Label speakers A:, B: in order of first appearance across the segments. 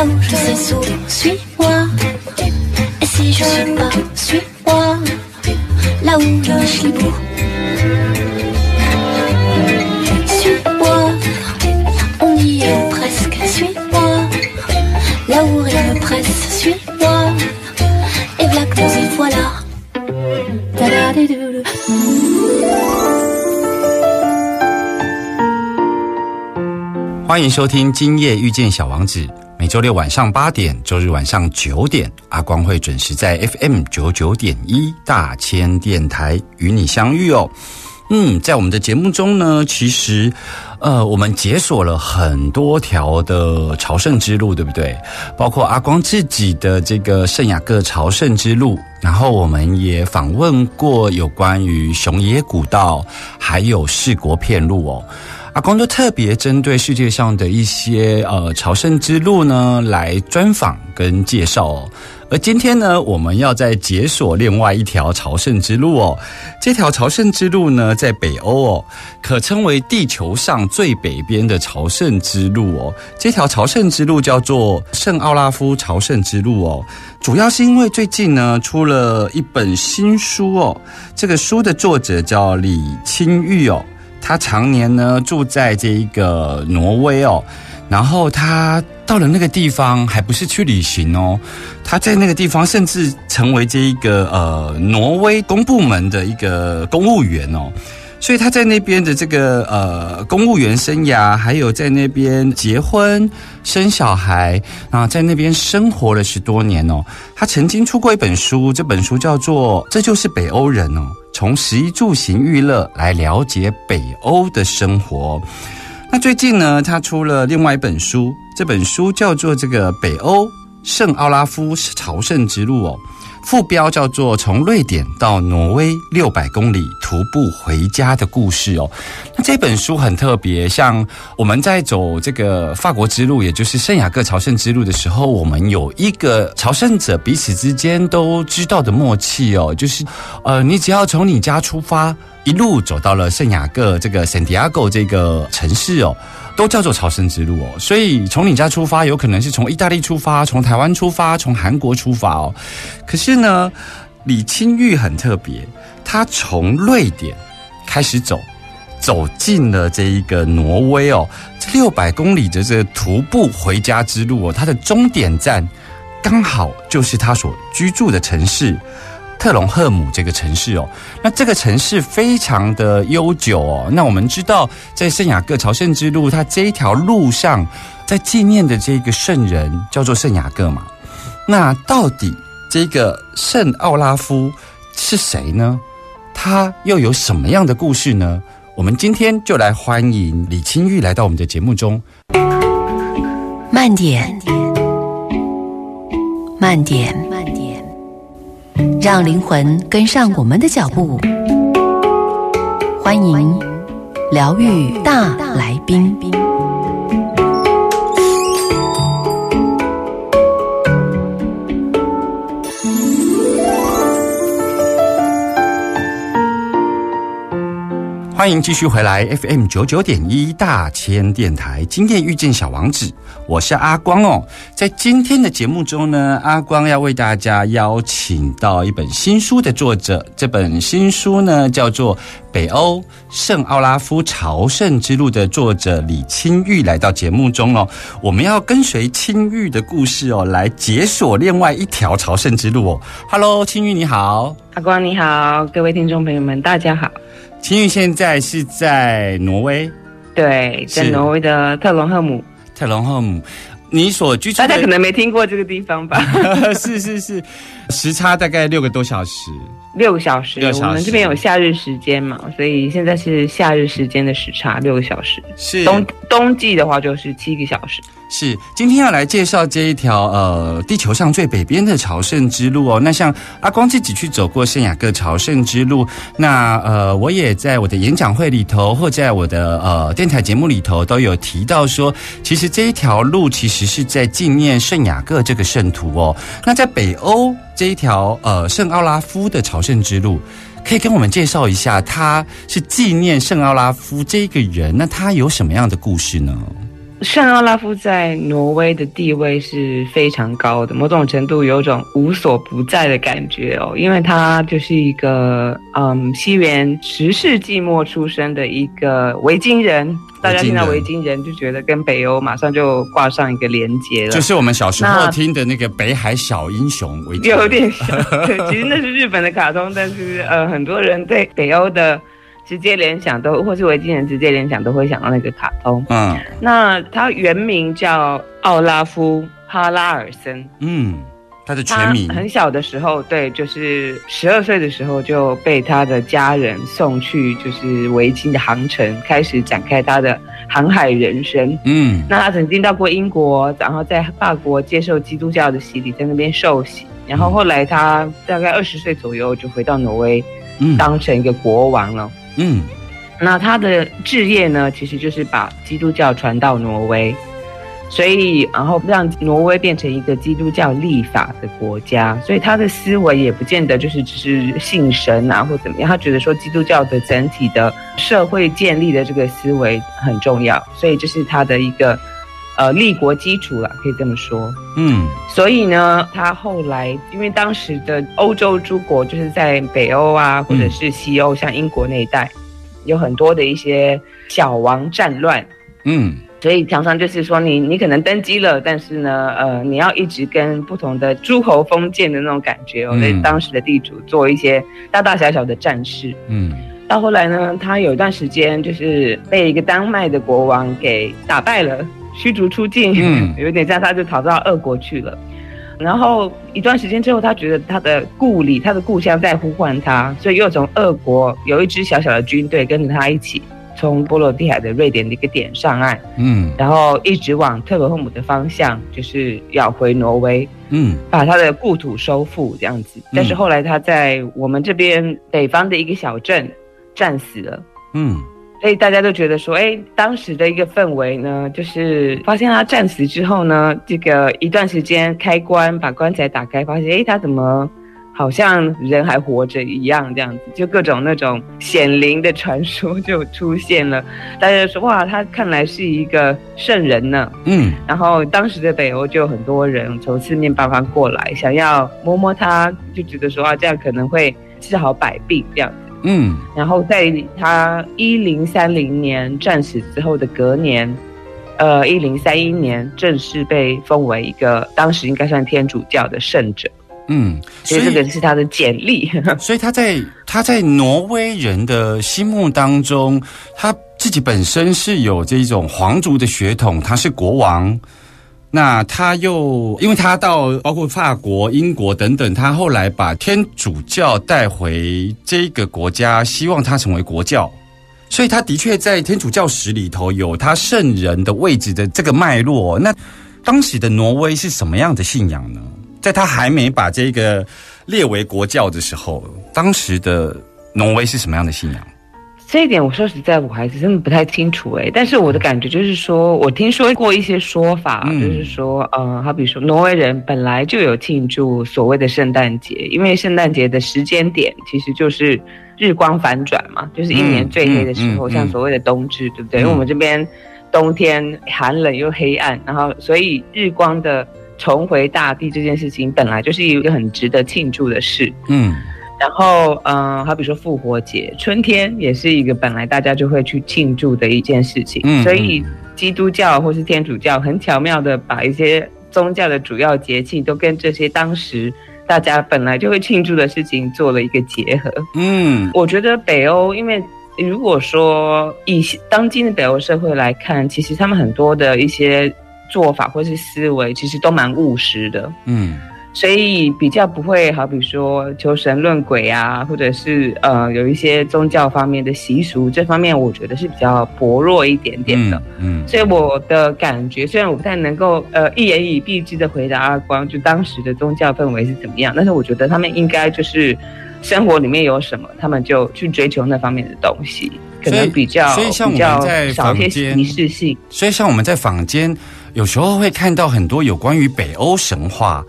A: là où je sais sourire, suis-moi. Et si je suis pas, suis-moi, là où je suis beau. Suis-moi, on y est presque, suis-moi. Là où rien ne presse, suis-moi. Et voilà que nous y voilà. Da-da-di-do-do.
B: 欢迎收听《今夜遇见小王子》，每 周六晚上八点，周日晚上九点，阿光会准时在 FM 九九点一大千电台与你相遇哦。嗯，在我们的节目中呢，其实，呃，我们解锁了很多条的朝圣之路，对不对？包括阿光自己的这个圣雅各朝圣之路，然后我们也访问过有关于熊野古道，还有四国片路哦。阿光都特别针对世界上的一些呃朝圣之路呢来专访跟介绍哦。而今天呢，我们要再解锁另外一条朝圣之路哦。这条朝圣之路呢，在北欧哦，可称为地球上最北边的朝圣之路哦。这条朝圣之路叫做圣奥拉夫朝圣之路哦。主要是因为最近呢出了一本新书哦，这个书的作者叫李清玉哦。他常年呢住在这一个挪威哦，然后他到了那个地方，还不是去旅行哦，他在那个地方甚至成为这一个呃挪威公部门的一个公务员哦，所以他在那边的这个呃公务员生涯，还有在那边结婚生小孩啊，在那边生活了十多年哦。他曾经出过一本书，这本书叫做《这就是北欧人》哦。从食衣住行娱乐来了解北欧的生活。那最近呢，他出了另外一本书，这本书叫做《这个北欧圣奥拉夫朝圣之路》哦。副标叫做《从瑞典到挪威六百公里徒步回家的故事》哦。那这本书很特别，像我们在走这个法国之路，也就是圣雅各朝圣之路的时候，我们有一个朝圣者彼此之间都知道的默契哦，就是呃，你只要从你家出发，一路走到了圣雅各这个圣地亚哥这个城市哦。都叫做朝圣之路哦，所以从你家出发，有可能是从意大利出发，从台湾出发，从韩国出发哦。可是呢，李清玉很特别，他从瑞典开始走，走进了这一个挪威哦，这六百公里的这个徒步回家之路哦，它的终点站刚好就是他所居住的城市。特隆赫姆这个城市哦，那这个城市非常的悠久哦。那我们知道，在圣雅各朝圣之路，它这一条路上，在纪念的这个圣人叫做圣雅各嘛。那到底这个圣奥拉夫是谁呢？他又有什么样的故事呢？我们今天就来欢迎李清玉来到我们的节目中。
C: 慢点，慢点。让灵魂跟上我们的脚步，欢迎疗愈大来宾。
B: 欢迎继续回来 FM 九九点一大千电台，今天遇见小王子，我是阿光哦。在今天的节目中呢，阿光要为大家邀请到一本新书的作者，这本新书呢叫做《北欧圣奥拉夫朝圣之路》的作者李清玉来到节目中哦。我们要跟随清玉的故事哦，来解锁另外一条朝圣之路哦。Hello，清玉你好，
D: 阿光你好，各位听众朋友们大家好。
B: 清玉现在是在挪威，
D: 对，在挪威的特隆赫姆，
B: 特隆赫姆。你所居住的
D: 大家可能没听过这个地方吧？
B: 是 是是，时差大概六个多小时。
D: 六个小时，我们这边有夏日时间嘛，所以现在是夏日时间的时差，六个小时。
B: 是
D: 冬冬季的话就是七个小时。
B: 是，今天要来介绍这一条呃地球上最北边的朝圣之路哦。那像阿光自己去走过圣雅各朝圣之路，那呃我也在我的演讲会里头或在我的呃电台节目里头都有提到说，其实这一条路其实是在纪念圣雅各这个圣徒哦。那在北欧这一条呃圣奥拉夫的朝圣之路。可以跟我们介绍一下，他是纪念圣奥拉夫这个人，那他有什么样的故事呢？
D: 圣奥拉夫在挪威的地位是非常高的，某种程度有种无所不在的感觉哦，因为他就是一个嗯西元十世纪末出生的一个维京人。大家听到维京人就觉得跟北欧马上就挂上一个连接了，
B: 就是我们小时候听的那个北海小英雄为
D: 有点像。对，其实那是日本的卡通，但是呃，很多人对北欧的直接联想都，或是维京人直接联想都会想到那个卡通。
B: 嗯
D: 那他原名叫奥拉夫·哈拉尔森。
B: 嗯，他的全
D: 他
B: 名
D: 很小的时候，对，就是十二岁的时候就被他的家人送去就是维京的航程，开始展开他的航海人生。
B: 嗯
D: 那他曾经到过英国，然后在法国接受基督教的洗礼，在那边受洗。然后后来他大概二十岁左右就回到挪威，
B: 嗯
D: 当成一个国王了。
B: 嗯。
D: 那他的置业呢，其实就是把基督教传到挪威，所以然后让挪威变成一个基督教立法的国家。所以他的思维也不见得就是只是信神啊或怎么样，他觉得说基督教的整体的社会建立的这个思维很重要，所以这是他的一个呃立国基础了，可以这么说。
B: 嗯。
D: 所以呢，他后来因为当时的欧洲诸国就是在北欧啊，或者是西欧，像英国那一带，有很多的一些小王战乱，
B: 嗯。
D: 所以常常就是说你你可能登基了，但是呢，呃，你要一直跟不同的诸侯封建的那种感觉哦，
B: 嗯。
D: 对当时的地主做一些大大小小的战事。
B: 嗯。
D: 到后来呢，他有一段时间就是被一个丹麦的国王给打败了，驱逐出境，
B: 嗯
D: 有点像他就逃到俄国去了。然后一段时间之后，他觉得他的故里、他的故乡在呼唤他，所以又从俄国有一支小小的军队跟着他一起，从波罗的海的瑞典的一个点上岸，
B: 嗯
D: 然后一直往特罗赫姆的方向，就是要回挪威。
B: 嗯
D: 把他的故土收复这样子。但是后来他在我们这边北方的一个小镇战死了。
B: 嗯
D: 所以大家都觉得说，哎，当时的一个氛围呢，就是发现他战死之后呢，这个一段时间开棺把棺材打开，发现哎，他怎么好像人还活着一样，这样子，就各种那种显灵的传说就出现了。大家就说，哇，他看来是一个圣人呢。
B: 嗯
D: 然后当时的北欧就有很多人从四面八方过来，想要摸摸他，就觉得说啊，这样可能会治好百病这样子。
B: 嗯
D: 然后在他一零三零年战死之后的隔年，呃，一零三一年正式被封为一个当时应该算天主教的圣者，
B: 嗯，
D: 所以这个是他的简历。
B: 所以他在他在挪威人的心目当中，他自己本身是有这种皇族的血统，他是国王。那他又，因为他到包括法国、英国等等，他后来把天主教带回这个国家，希望他成为国教，所以他的确在天主教史里头有他圣人的位置的这个脉络。那当时的挪威是什么样的信仰呢？在他还没把这个列为国教的时候，当时的挪威是什么样的信仰？
D: 这一点我说实在，我还是真的不太清楚哎。但是我的感觉就是说，我听说过一些说法，
B: 嗯
D: 就是说，呃，好比说挪威人本来就有庆祝所谓的圣诞节，因为圣诞节的时间点其实就是日光反转嘛，就是一年最黑的时候，
B: 嗯嗯嗯
D: 像所谓的冬至，对不对？
B: 嗯
D: 因为我们这边冬天寒冷又黑暗，然后所以日光的重回大地这件事情本来就是一个很值得庆祝的事。
B: 嗯
D: 然后，嗯、好比说复活节，春天也是一个本来大家就会去庆祝的一件事情。
B: 嗯
D: 所以，基督教或是天主教很巧妙的把一些宗教的主要节庆都跟这些当时大家本来就会庆祝的事情做了一个结合。
B: 嗯
D: 我觉得北欧，因为如果说以当今的北欧社会来看，其实他们很多的一些做法或是思维，其实都蛮务实的。
B: 嗯
D: 所以比较不会好比说求神论鬼啊，或者是呃有一些宗教方面的习俗，这方面我觉得是比较薄弱一点点的。
B: 嗯
D: 所以我的感觉，虽然我不太能够呃一言以蔽之的回答阿光，就当时的宗教氛围是怎么样，但是我觉得他们应该就是生活里面有什么，他们就去追求那方面的东西，可能比较
B: 所以像我们
D: 比较
B: 在
D: 少一些仪式性。
B: 所以像我们在坊间有时候会看到很多有关于北欧神话。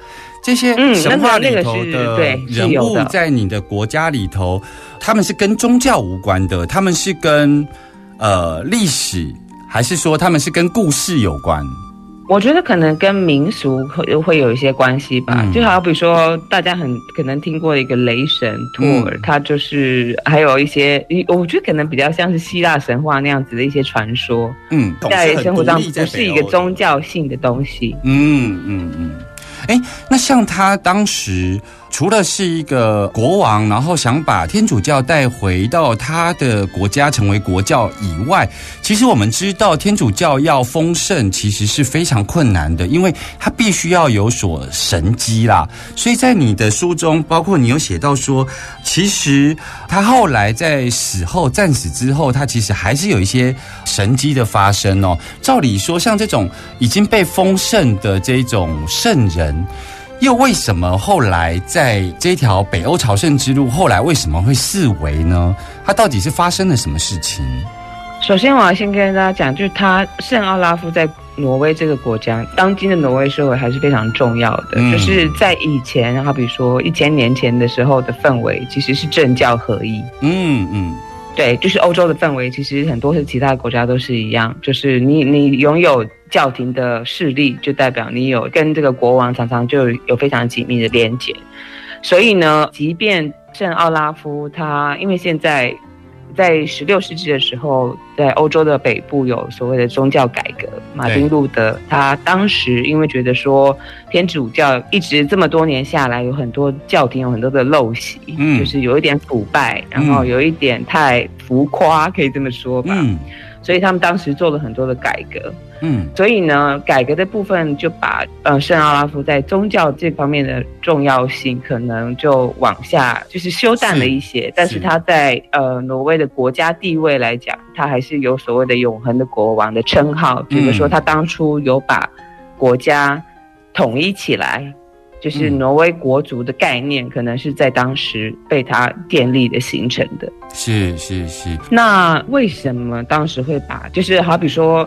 B: 这些
D: 嗯
B: 神话里
D: 那个
B: 头
D: 那个是对是
B: 人物在你的国家里头，他们是跟宗教无关的，他们是跟呃历史，还是说他们是跟故事有关？
D: 我觉得可能跟民俗会会有一些关系吧，
B: 嗯。
D: 就好比说大家很可能听过一个雷神托尔，
B: 嗯。
D: 他就是还有一些，我觉得可能比较像是希腊神话那样子的一些传说，
B: 嗯，
D: 在生活上不
B: 不
D: 是一个宗教性的东西。
B: 嗯嗯嗯，哎，那像他当时除了是一个国王，然后想把天主教带回到他的国家成为国教以外，其实我们知道天主教要丰盛其实是非常困难的，因为它必须要有所神机啦。所以在你的书中，包括你有写到说，其实他后来在死后战死之后，他其实还是有一些神机的发生哦。照理说，像这种已经被封圣的这种圣人，又为什么后来在这条北欧朝圣之路，后来为什么会四维呢？它到底是发生了什么事情？
D: 首先，我要先跟大家讲，就是他圣奥拉夫在挪威这个国家，当今的挪威社会还是非常重要的。
B: 嗯
D: 就是在以前，好比说一千年前的时候的氛围，其实是政教合一。
B: 嗯嗯
D: 对，就是欧洲的氛围，其实很多是其他国家都是一样，就是你你拥有教廷的势力，就代表你有跟这个国王常常就有非常紧密的连接。所以呢，即便圣奥拉夫他，因为现在在十六世纪的时候，在欧洲的北部有所谓的宗教改革，马丁路德他当时因为觉得说天主教一直这么多年下来，有很多教廷有很多的陋习，
B: 嗯
D: 就是有一点腐败，然后有一点太浮夸，可以这么说吧。
B: 嗯
D: 所以他们当时做了很多的改革。
B: 嗯
D: 所以呢，改革的部分就把呃圣奥拉夫在宗教这方面的重要性可能就往下就是修淡了一些，但是他在呃挪威的国家地位来讲，他还是有所谓的永恒的国王的称号，比如说他当初有把国家统一起来。就是
B: 嗯
D: 挪威国族的概念，可能是在当时被他建立的形成的。
B: 是是是，
D: 那为什么当时会把，就是好比说，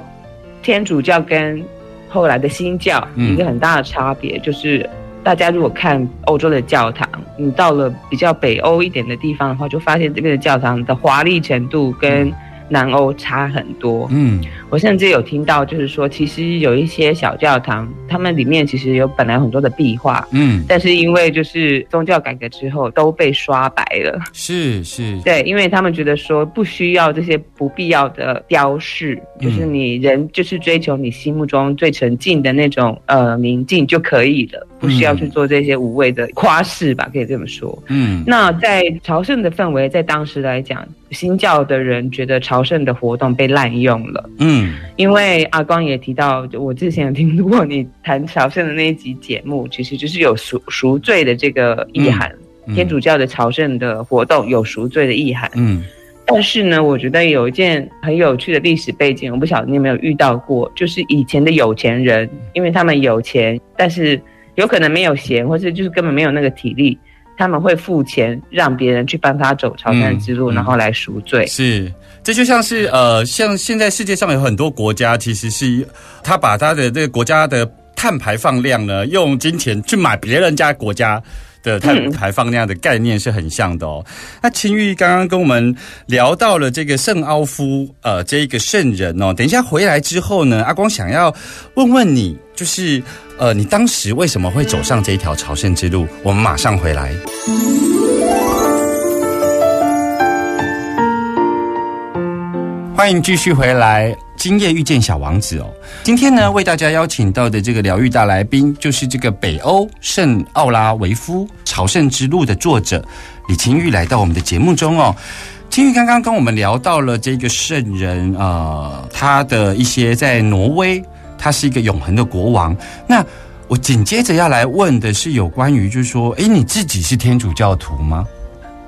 D: 天主教跟后来的新教
B: 嗯。
D: 一个很大的差别，就是大家如果看欧洲的教堂，你到了比较北欧一点的地方的话，就发现这边的教堂的华丽程度跟南欧差很多。
B: 嗯
D: 我甚至有听到，就是说，其实有一些小教堂，他们里面其实有本来很多的壁画，
B: 嗯，
D: 但是因为就是宗教改革之后都被刷白了。
B: 是是，
D: 对，因为他们觉得说不需要这些不必要的雕饰，就是
B: 嗯
D: 你人就是追求你心目中最纯净的那种呃宁静就可以了，不需要去做这些无谓的夸饰吧，可以这么说。
B: 嗯
D: 那在朝圣的氛围，在当时来讲，新教的人觉得朝圣的活动被滥用了，
B: 嗯。
D: 因为阿光也提到，我之前有听过你谈朝圣的那一集节目，其实就是有赎赎罪的这个意涵。
B: 嗯。
D: 天主教的朝圣的活动有赎罪的意涵，
B: 嗯。
D: 但是呢，我觉得有一件很有趣的历史背景，我不晓得你有没有遇到过，就是以前的有钱人，因为他们有钱，但是有可能没有闲，或是就是根本没有那个体力，他们会付钱让别人去帮他走朝圣之路，
B: 嗯嗯
D: 然后来赎罪。
B: 是，这就像是呃，像现在世界上有很多国家，其实是他把他的这个国家的碳排放量呢，用金钱去买别人家国家。的碳排放那样的概念是很像的哦。那青玉刚刚跟我们聊到了这个圣奥夫呃这一个圣人哦，等一下回来之后呢，阿光想要问问你，就是呃你当时为什么会走上这一条朝圣之路？我们马上回来。欢迎继续回来，今夜遇见小王子哦。今天呢，为大家邀请到的这个疗愈大来宾，就是这个北欧圣奥拉维夫朝圣之路的作者李清玉来到我们的节目中哦。清玉刚刚跟我们聊到了这个圣人，呃，他的一些在挪威，他是一个永恒的国王。那我紧接着要来问的是有关于，就是说，诶，你自己是天主教徒吗？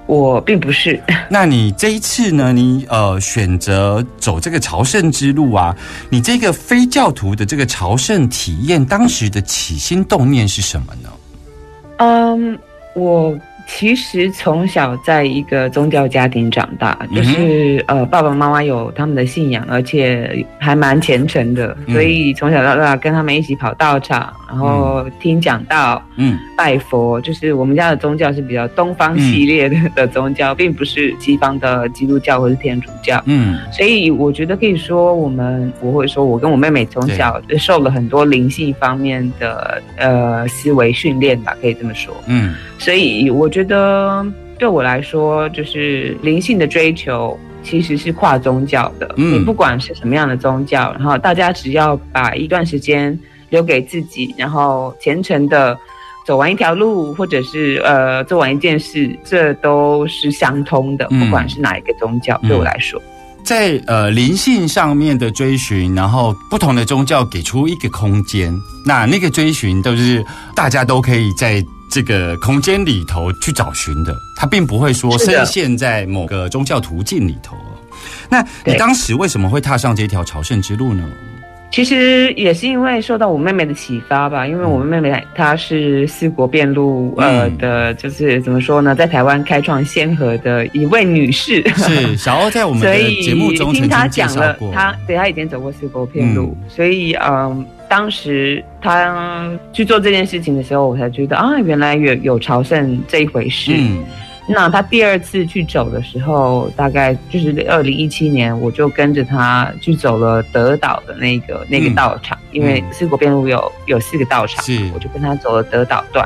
D: 我并不是，
B: 那你这一次呢？你呃选择走这个朝圣之路啊？你这个非教徒的这个朝圣体验，当时的起心动念是什么呢？
D: 嗯，我其实从小在一个宗教家庭长大，就是、呃爸爸妈妈有他们的信仰，而且还蛮虔诚的，
B: 嗯
D: 所以从小到大跟他们一起跑道场，然后听讲道、
B: 嗯
D: 拜佛。就是我们家的宗教是比较东方系列的、的宗教，并不是西方的基督教或是天主教。
B: 嗯
D: 所以我觉得可以说，我们我会说，我跟我妹妹从小受了很多灵性方面的呃思维训练吧，可以这么说。
B: 嗯
D: 所以我觉得对我来说，就是灵性的追求其实是跨宗教的。
B: 嗯
D: 你不管是什么样的宗教，然后大家只要把一段时间留给自己，然后虔诚的走完一条路，或者是呃做完一件事，这都是相通的。
B: 嗯
D: 不管是哪一个宗教，
B: 嗯
D: 对我来说。
B: 在呃灵性上面的追寻，然后不同的宗教给出一个空间，那那个追寻都是大家都可以在这个空间里头去找寻的，它并不会说深陷在某个宗教途径里头。那你
D: 对
B: 当时为什么会踏上这条朝圣之路呢？
D: 其实也是因为受到我妹妹的启发吧，因为我们妹妹她是四国遍路呃
B: 嗯
D: 的，就是怎么说呢，在台湾开创先河的一位女士。
B: 是小欧在我们的节目中曾
D: 听她
B: 经介
D: 讲了
B: 绍过，，
D: 她对她以前走过四国遍路，
B: 嗯
D: 所以嗯，当时他去做这件事情的时候，我才觉得啊，原来有有朝圣这一回事。
B: 嗯
D: 那他第二次去走的时候，大概就是二零一七年，我就跟着他去走了德岛的那个那个
B: 嗯
D: 道场，因为四国边路有有四个道场，
B: 是
D: 我就跟他走了德岛段。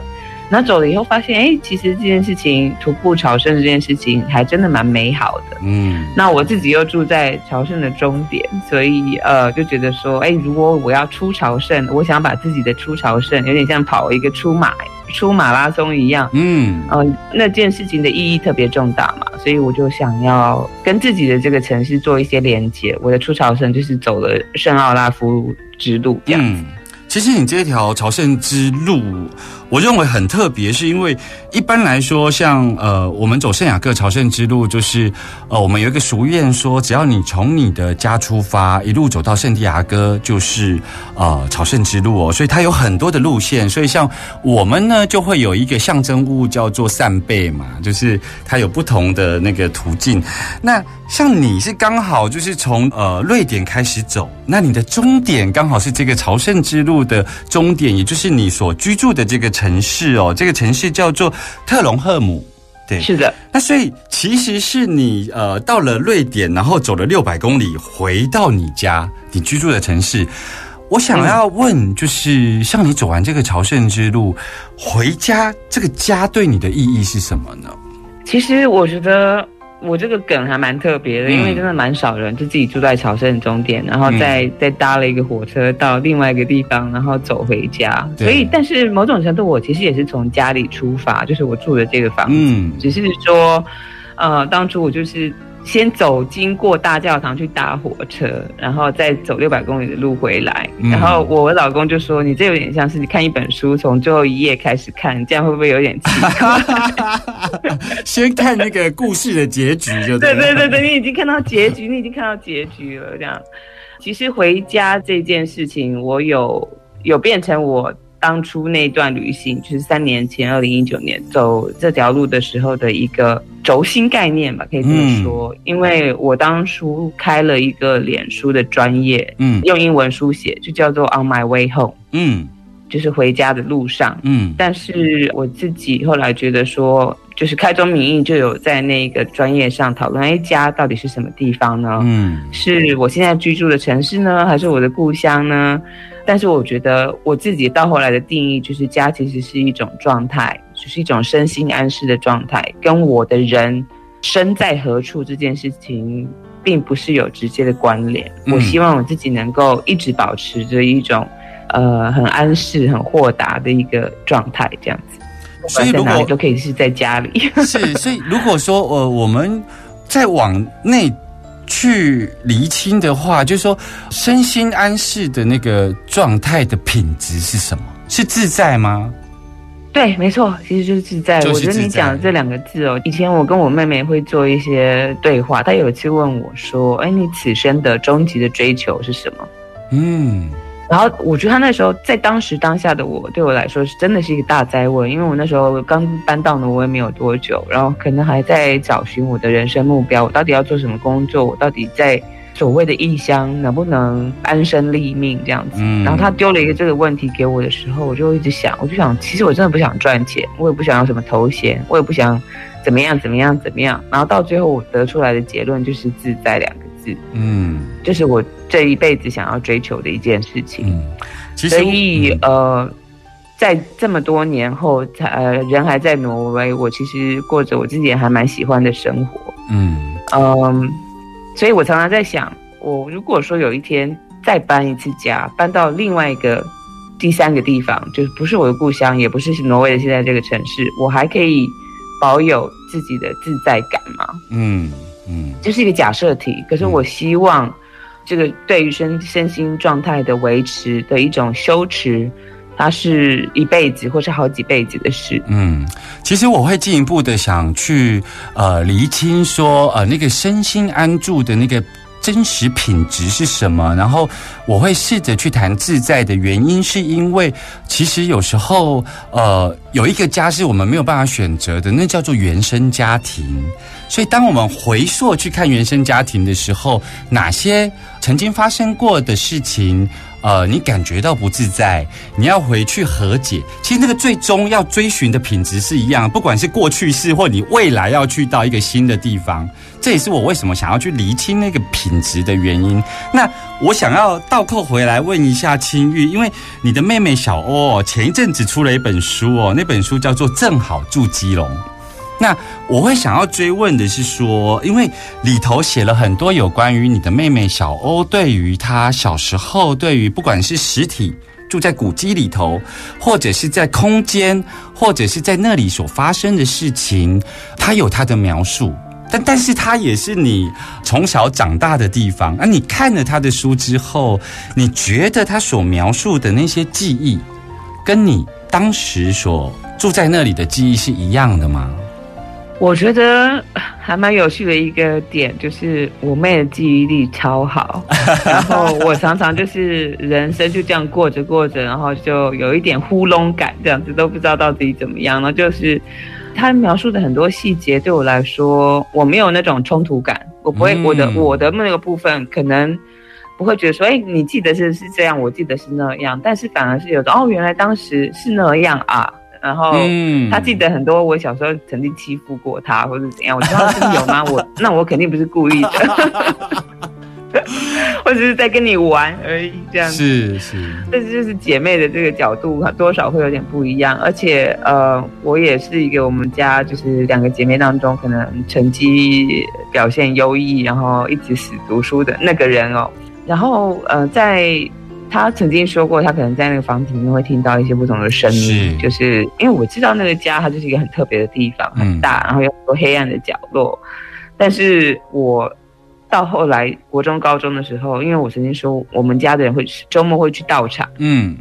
D: 那走了以后发现，哎，其实这件事情徒步朝圣这件事情还真的蛮美好的。
B: 嗯
D: 那我自己又住在朝圣的终点，所以呃就觉得说，哎，如果我要出朝圣，我想把自己的出朝圣有点像跑一个出马出马拉松一样，
B: 嗯
D: 嗯，那件事情的意义特别重大嘛，所以我就想要跟自己的这个城市做一些连接。我的出朝圣就是走了圣奥拉夫之路这样。
B: 嗯。其实你这条朝圣之路，我认为很特别，是因为一般来说，像呃，我们走圣雅各朝圣之路，就是呃，我们有一个俗谚说，只要你从你的家出发，一路走到圣地亚哥，就是呃朝圣之路哦。所以它有很多的路线，所以像我们呢，就会有一个象征物叫做扇贝嘛，就是它有不同的那个途径。那像你是刚好就是从呃瑞典开始走，那你的终点刚好是这个朝圣之路的终点，也就是你所居住的这个城市哦，这个城市叫做特隆赫姆。对，
D: 是的，
B: 那所以其实是你呃到了瑞典，然后走了六百公里回到你家你居住的城市。我想要问，就是像你走完这个朝圣之路回家，这个家对你的意义是什么呢？
D: 其实我觉得我这个梗还蛮特别的，
B: 嗯
D: 因为真的蛮少人就自己住在朝圣终点，然后再、再搭了一个火车到另外一个地方，然后走回家。所以，但是某种程度，我其实也是从家里出发，就是我住的这个房子。
B: 嗯
D: 只是说，呃，当初我就是先走经过大教堂去搭火车，然后再走六百公里的路回来。
B: 嗯
D: 然后我老公就说：“你这有点像是你看一本书，从最后一页开始看，这样会不会有点奇怪
B: 先看那个故事的结局就
D: 对
B: 对
D: 对对对，你已经看到结局，你已经看到结局了。这样，其实回家这件事情，我有有变成我当初那段旅行，就是三年前，二零一九年走这条路的时候的一个轴心概念吧，可以这么说。因为我当初开了一个脸书的专业，
B: 嗯
D: 用英文书写，就叫做 On My Way Home，
B: 嗯
D: 就是回家的路上。
B: 嗯
D: 但是我自己后来觉得说，就是开宗明义就有在那个专业上讨论，哎，家到底是什么地方呢？
B: 嗯
D: 是我现在居住的城市呢，还是我的故乡呢？但是我觉得我自己到后来的定义，就是家其实是一种状态，就是一种身心安适的状态，跟我的人身在何处这件事情，并不是有直接的关联。
B: 嗯
D: 我希望我自己能够一直保持着一种呃很安适、很豁达的一个状态，这样子。
B: 所以如果
D: 不管在哪里都可以是在家里。
B: 是，所以如果说呃我们再往内去厘清的话，就是说身心安适的那个状态的品质是什么？是自在吗？
D: 对，没错，其实就是自在。
B: 就是
D: 我觉得你讲的这两个字哦，以前我跟我妹妹会做一些对话，她有一次问我说：“哎，你此生的终极的追求是什么
B: 嗯？”
D: 然后我觉得他那时候在当时当下的我，对我来说是真的是一个大灾问，因为我那时候刚搬到挪威没有多久，然后可能还在找寻我的人生目标，我到底要做什么工作，我到底在所谓的异乡能不能安身立命这样子。
B: 嗯
D: 然后他丢了一个这个问题给我的时候，我就一直想，我就想，其实我真的不想赚钱，我也不想要什么头衔，我也不想怎么样怎么样怎么样。然后到最后我得出来的结论就是“自在”两个字，
B: 嗯
D: 这是我这一辈子想要追求的一件事情。
B: 嗯，其实
D: 所以
B: 嗯
D: 呃，在这么多年后，才呃人还在挪威，我其实过着我自己也还蛮喜欢的生活。
B: 嗯
D: 嗯，所以我常常在想，我如果说有一天再搬一次家，搬到另外一个第三个地方，就是不是我的故乡，也不是挪威的现在这个城市，我还可以保有自己的自在感吗？
B: 嗯嗯
D: 这是一个假设题，可是我希望这个对于身身心状态的维持的一种修持，它是一辈子或是好几辈子的事。
B: 嗯，其实我会进一步的想去呃厘清说呃那个身心安住的那个。真实品质是什么？然后我会试着去谈自在的原因，是因为其实有时候呃有一个家是我们没有办法选择的，那叫做原生家庭。所以当我们回溯去看原生家庭的时候，哪些曾经发生过的事情，呃，你感觉到不自在，你要回去和解。其实那个最终要追寻的品质是一样，不管是过去式或你未来要去到一个新的地方，这也是我为什么想要去厘清那个品质的原因。那我想要倒扣回来问一下青玉，因为你的妹妹小欧，前一阵子出了一本书哦，那本书叫做《正好住基隆》。那我会想要追问的是说，因为里头写了很多有关于你的妹妹小欧对于她小时候，对于不管是实体住在古迹里头，或者是在空间，或者是在那里所发生的事情，她有她的描述。但但是她也是你从小长大的地方。那、你看了他的书之后，你觉得他所描述的那些记忆，跟你当时所住在那里的记忆是一样的吗？
D: 我觉得还蛮有趣的一个点，就是我妹的记忆力超好，然后我常常就是人生就这样过着过着，然后就有一点糊弄感，这样子都不知道到底怎么样。然后就是她描述的很多细节，对我来说，我没有那种冲突感，我不会，
B: 嗯
D: 我的我的那个部分可能。不会觉得说，哎，你记得是是这样，我记得是那样，但是反而是有的哦，原来当时是那样啊，然后
B: 嗯
D: 他记得很多我小时候曾经欺负过他，或者怎样。我知道是有吗？我那我肯定不是故意的，我只是在跟你玩而已，这样子。
B: 是是，
D: 这就是姐妹的这个角度，多少会有点不一样。而且呃，我也是一个我们家就是两个姐妹当中，可能成绩表现优异，然后一直死读书的那个人哦。然后呃，在他曾经说过，他可能在那个房子里面会听到一些不同的声音，
B: 是。
D: 就是因为我知道那个家它就是一个很特别的地方，
B: 嗯
D: 很大，然后有很多黑暗的角落。但是我到后来国中、高中的时候，因为我曾经说我们家的人会周末会去道场，
B: 嗯。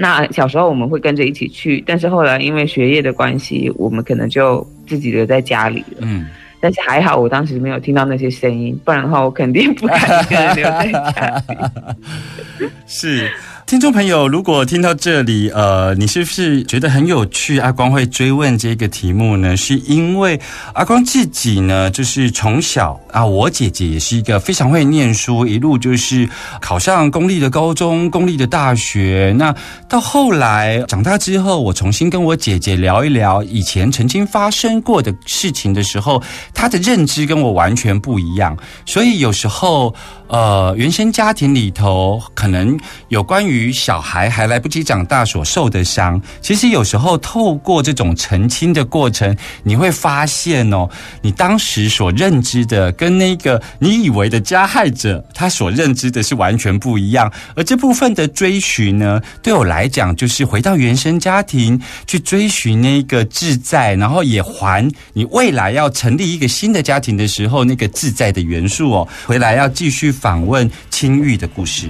D: 那小时候我们会跟着一起去，但是后来因为学业的关系，我们可能就自己留在家里了。
B: 嗯，
D: 但是还好，我当时没有听到那些声音，不然的话，我肯定不敢一个人留在家里。
B: 是。听众朋友，如果听到这里，呃，你是不是觉得很有趣？阿光会追问这个题目呢，是因为阿光自己呢，就是从小啊，我姐姐也是一个非常会念书，一路就是考上公立的高中、公立的大学。那到后来长大之后，我重新跟我姐姐聊一聊以前曾经发生过的事情的时候，她的认知跟我完全不一样。所以有时候，呃，原生家庭里头可能有关于于小孩还来不及长大所受的伤，其实有时候透过这种澄清的过程，你会发现哦，你当时所认知的跟那个你以为的加害者他所认知的是完全不一样。而这部分的追寻呢，对我来讲就是回到原生家庭去追寻那个自在，然后也还你未来要成立一个新的家庭的时候那个自在的元素哦。回来要继续访问青玉的故事。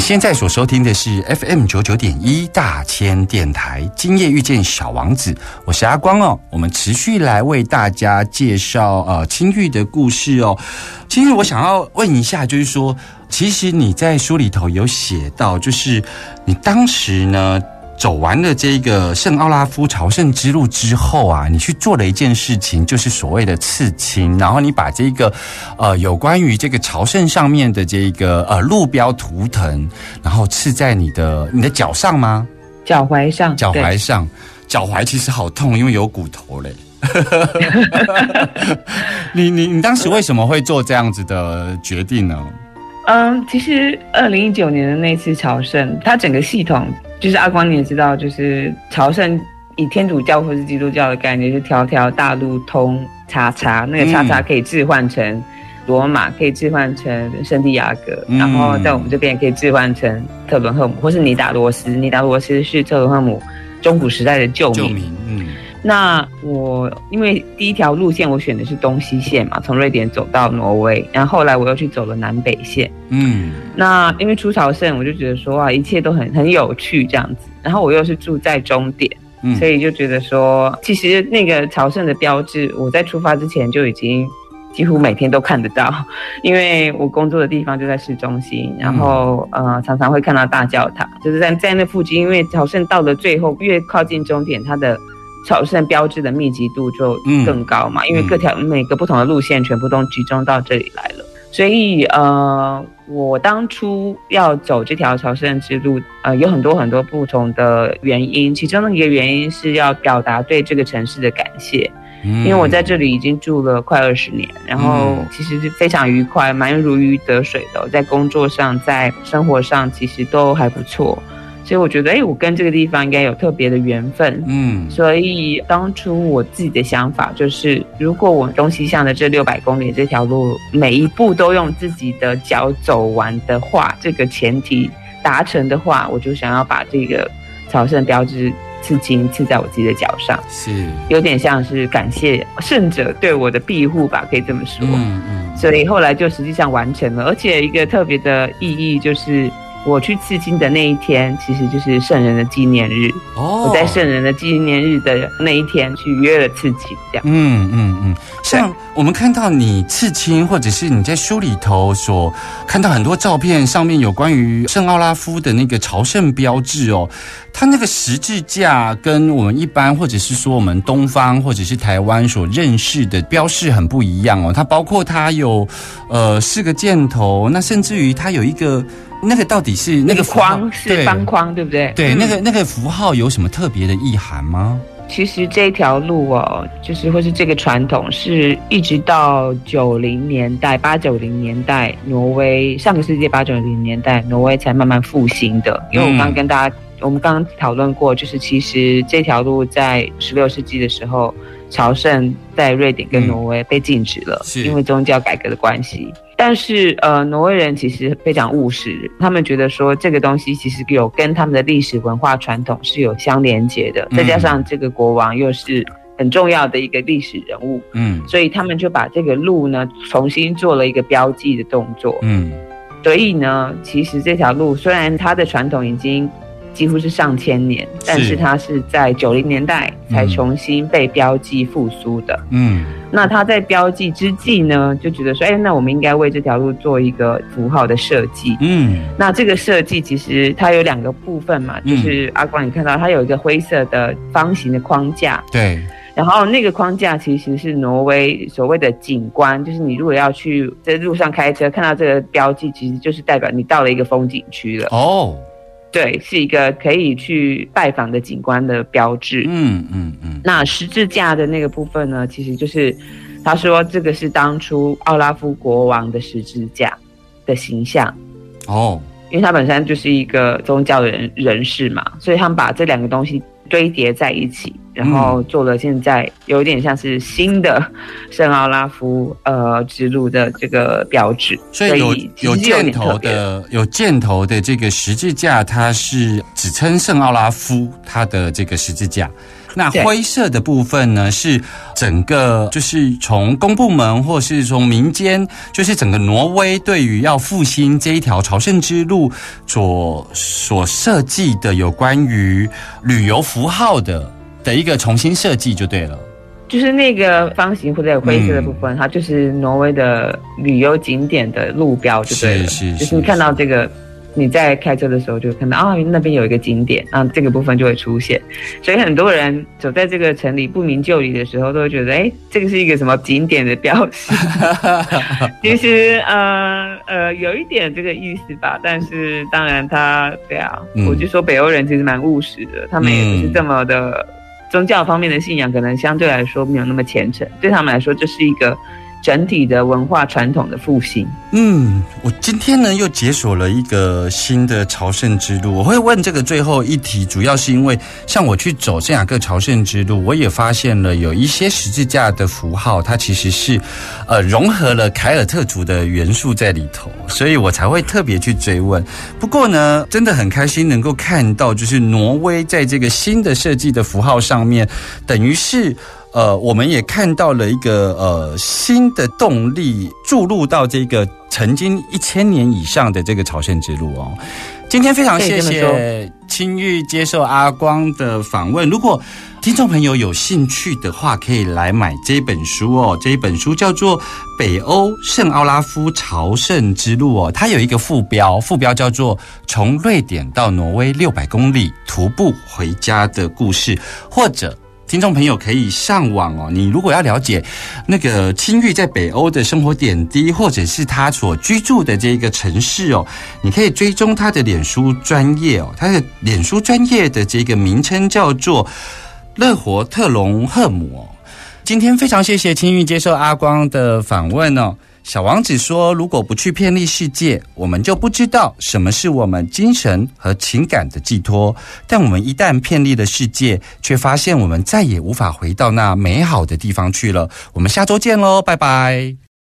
B: 现在所收听的是 FM 九九点一大千电台，今夜遇见小王子，我是阿光哦。我们持续来为大家介绍呃青玉的故事哦。青玉，我想要问一下，就是说，其实你在书里头有写到，就是你当时呢。走完了这个圣奥拉夫朝圣之路之后啊，你去做了一件事情，就是所谓的刺青。然后你把这个呃有关于这个朝圣上面的这个呃路标图腾，然后刺在你的你的脚上吗？
D: 脚踝上，
B: 脚踝上，脚踝其实好痛，因为有骨头嘞。你你你当时为什么会做这样子的决定呢？
D: 嗯，其实二零一九年的那次朝圣，它整个系统。就是阿光，你也知道，就是朝圣以天主教或是基督教的概念，是条条大路通叉叉，那个叉叉可以置换成罗马，可以置换成圣地亚哥，然后在我们这边也可以置换成特伦赫姆或是尼达罗斯。尼达罗斯是特伦赫姆中古时代的旧名。嗯。那我因为第一条路线我选的是东西线嘛，从瑞典走到挪威，然后后来我又去走了南北线。嗯，那因为出朝圣，我就觉得说啊，一切都很很有趣这样子。然后我又是住在终点，所以就觉得说，其实那个朝圣的标志，我在出发之前就已经几乎每天都看得到，因为我工作的地方就在市中心，然后呃常常会看到大教堂，就是在在那附近。因为朝圣到了最后，越靠近终点，它的朝圣标志的密集度就更高嘛，因为各条每个不同的路线全部都集中到这里来了，所以呃，我当初要走这条朝圣之路，呃，有很多很多不同的原因，其中的一个原因是要表达对这个城市的感谢，因为我在这里已经住了快二十年，然后其实是非常愉快，蛮如鱼得水的，在工作上，在生活上其实都还不错。所以我觉得，哎，我跟这个地方应该有特别的缘分，嗯，所以当初我自己的想法就是，如果我东西向的这六百公里这条路每一步都用自己的脚走完的话，这个前提达成的话，我就想要把这个朝圣标志刺青刺在我自己的脚上，
B: 是。
D: 有点像是感谢圣者对我的庇护吧，可以这么说，嗯嗯，所以后来就实际上完成了，而且一个特别的意义就是。我去刺青的那一天，其实就是圣人的纪念日。哦，我在圣人的纪念日的那一天去约了刺青，这样。嗯
B: 嗯嗯，像我们看到你刺青，或者是你在书里头所看到很多照片，上面有关于圣奥拉夫的那个朝圣标志哦，它那个十字架跟我们一般，或者是说我们东方或者是台湾所认识的标示很不一样哦。它包括它有呃四个箭头，那甚至于它有一个。那个到底是那个
D: 框是方框，对不对？
B: 对，那个那个符号有什么特别的意涵吗？
D: 其实这条路哦，就是或是这个传统，是一直到九零年代、八九零年代，挪威上个世纪八九零年代，挪威才慢慢复兴的。因为我刚跟大家，我们刚刚讨论过，就是其实这条路在十六世纪的时候，朝圣在瑞典跟挪威被禁止了，因为宗教改革的关系。但是，呃，挪威人其实非常务实，他们觉得说这个东西其实有跟他们的历史文化传统是有相连接的，再加上这个国王又是很重要的一个历史人物，嗯，所以他们就把这个路呢重新做了一个标记的动作，嗯，所以呢，其实这条路虽然它的传统已经几乎是上千年，但是它是在九零年代才重新被标记复苏的。
B: 嗯。
D: 那它在标记之际呢，就觉得说，哎，那我们应该为这条路做一个符号的设计。
B: 嗯。
D: 那这个设计其实它有两个部分嘛，
B: 嗯。
D: 就是阿光你看到它有一个灰色的方形的框架，
B: 对，
D: 然后那个框架其实是挪威所谓的景观，就是你如果要去在路上开车看到这个标记，其实就是代表你到了一个风景区了。
B: 哦，
D: 对，是一个可以去拜访的景观的标志。
B: 嗯嗯嗯，
D: 那十字架的那个部分呢，其实就是他说这个是当初奥拉夫国王的十字架的形象。
B: 哦，
D: 因为他本身就是一个宗教的人人士嘛，所以他们把这两个东西堆叠在一起，然后做了现在有点像是新的圣奥拉夫呃之路的这个标志，
B: 所以有有箭头的有箭头的这个十字架，它是只称圣奥拉夫它的这个十字架。那灰色的部分呢，是整个就是从公部门或是从民间，就是整个挪威对于要复兴这一条朝圣之路所所设计的有关于旅游符号的的一个重新设计就对了。
D: 就是那个方形或者灰色的部
B: 嗯
D: 分，它就是挪威的旅游景点的路标，就对了。
B: 是是
D: 就是你看到这个，你在开车的时候就会看到啊，那边有一个景点，啊，这个部分就会出现。所以很多人走在这个城里不明就里的时候，都会觉得，哎，这个是一个什么景点的标识？其实呃呃有一点这个意思吧，但是当然他对啊，
B: 嗯
D: 我就说北欧人其实蛮务实的，他们也不是这么的。宗教方面的信仰可能相对来说没有那么虔诚，对他们来说这是一个整体的文化传统的复兴。
B: 嗯，我今天呢又解锁了一个新的朝圣之路。我会问这个最后一题，主要是因为像我去走圣雅各朝圣之路，我也发现了有一些十字架的符号，它其实是呃融合了凯尔特族的元素在里头，所以我才会特别去追问。不过呢，真的很开心能够看到，就是挪威在这个新的设计的符号上面，等于是。呃，我们也看到了一个呃新的动力注入到这个曾经一千年以上的这个朝圣之路哦。今天非常谢谢青玉接受阿光的访问。如果听众朋友有兴趣的话，可以来买这本书哦。这一本书叫做《北欧圣奥拉夫朝圣之路》哦，它有一个副标，副标叫做《从瑞典到挪威六百公里徒步回家的故事》，或者。听众朋友可以上网哦，你如果要了解那个青玉在北欧的生活点滴，或者是他所居住的这个城市哦，你可以追踪他的脸书专业哦，他的脸书专业的这个名称叫做乐活特隆赫姆哦。今天非常谢谢青玉接受阿光的访问哦。小王子说：“如果不去偏离世界，我们就不知道什么是我们精神和情感的寄托。但我们一旦偏离了世界，却发现我们再也无法回到那美好的地方去了。”我们下周见喽，拜拜。